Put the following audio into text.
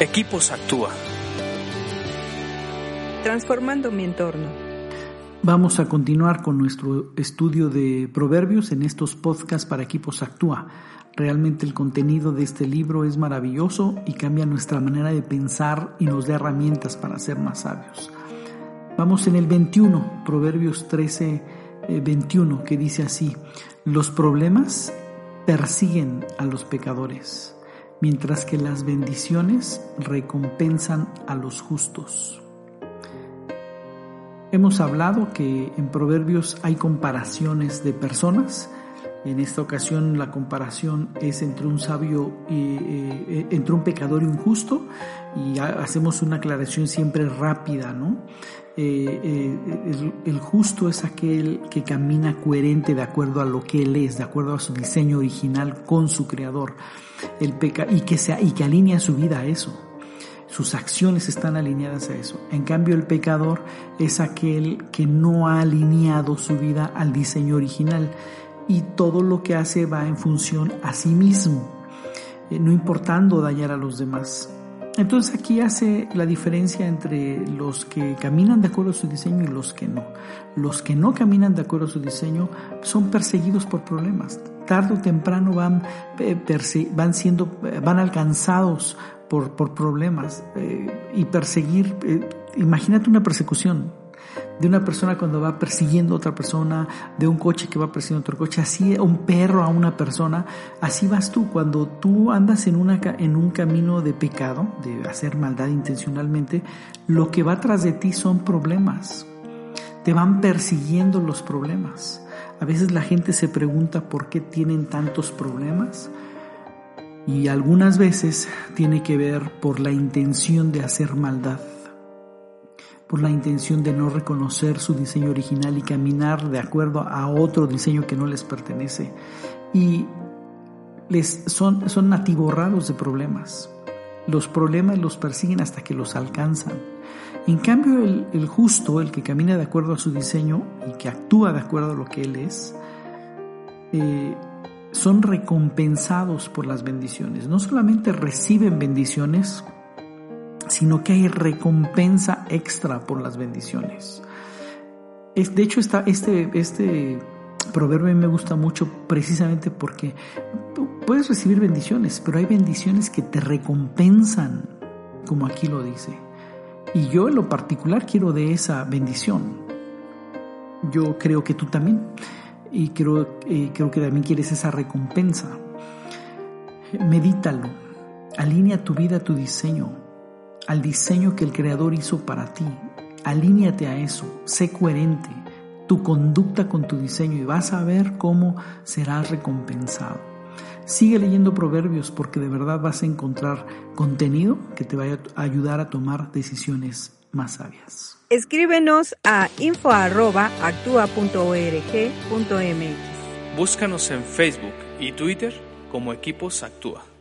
Equipos Actúa. Transformando mi entorno. Vamos a continuar con nuestro estudio de proverbios en estos podcasts para Equipos Actúa. Realmente el contenido de este libro es maravilloso y cambia nuestra manera de pensar y nos da herramientas para ser más sabios. Vamos en el 21, Proverbios 13, 21, eh, que dice así, los problemas persiguen a los pecadores mientras que las bendiciones recompensan a los justos. Hemos hablado que en Proverbios hay comparaciones de personas. En esta ocasión la comparación es entre un sabio y eh, entre un pecador y un justo y hacemos una aclaración siempre rápida, ¿no? Eh, eh, el, justo es aquel que camina coherente de acuerdo a lo que él es, de acuerdo a su diseño original con su creador el peca y que alinea su vida a eso. Sus acciones están alineadas a eso. En cambio, el pecador es aquel que no ha alineado su vida al diseño original y todo lo que hace va en función a sí mismo, eh, no importando dañar a los demás. Entonces aquí hace la diferencia entre los que caminan de acuerdo a su diseño y los que no. Los que no caminan de acuerdo a su diseño son perseguidos por problemas. Tarde o temprano van, eh, van siendo, van alcanzados por, por problemas eh, y perseguir. Eh, imagínate una persecución de una persona cuando va persiguiendo a otra persona, de un coche que va persiguiendo a otro coche, así un perro a una persona, así vas tú. Cuando tú andas en, una, en un camino de pecado, de hacer maldad intencionalmente, lo que va tras de ti son problemas, te van persiguiendo los problemas. A veces la gente se pregunta por qué tienen tantos problemas y algunas veces tiene que ver por la intención de hacer maldad por la intención de no reconocer su diseño original y caminar de acuerdo a otro diseño que no les pertenece. Y les son, son atiborrados de problemas. Los problemas los persiguen hasta que los alcanzan. En cambio, el, justo, el que camina de acuerdo a su diseño y que actúa de acuerdo a lo que él es, eh, son recompensados por las bendiciones. No solamente reciben bendiciones, sino que hay recompensa extra por las bendiciones. de hecho, este, este proverbio me gusta mucho precisamente porque puedes recibir bendiciones, pero hay bendiciones que te recompensan, como aquí lo dice. Y yo en lo particular quiero de esa bendición. Yo creo que tú también. Y creo, eh, creo que también quieres esa recompensa. Medítalo. Alinea tu vida a tu diseño al diseño que el Creador hizo para ti. Alíñate a eso, sé coherente, tu conducta con tu diseño y vas a ver cómo serás recompensado. Sigue leyendo proverbios porque de verdad vas a encontrar contenido que te vaya a ayudar a tomar decisiones más sabias. Escríbenos a info.actua.org.mx. Búscanos en Facebook y Twitter como Equipos Actúa.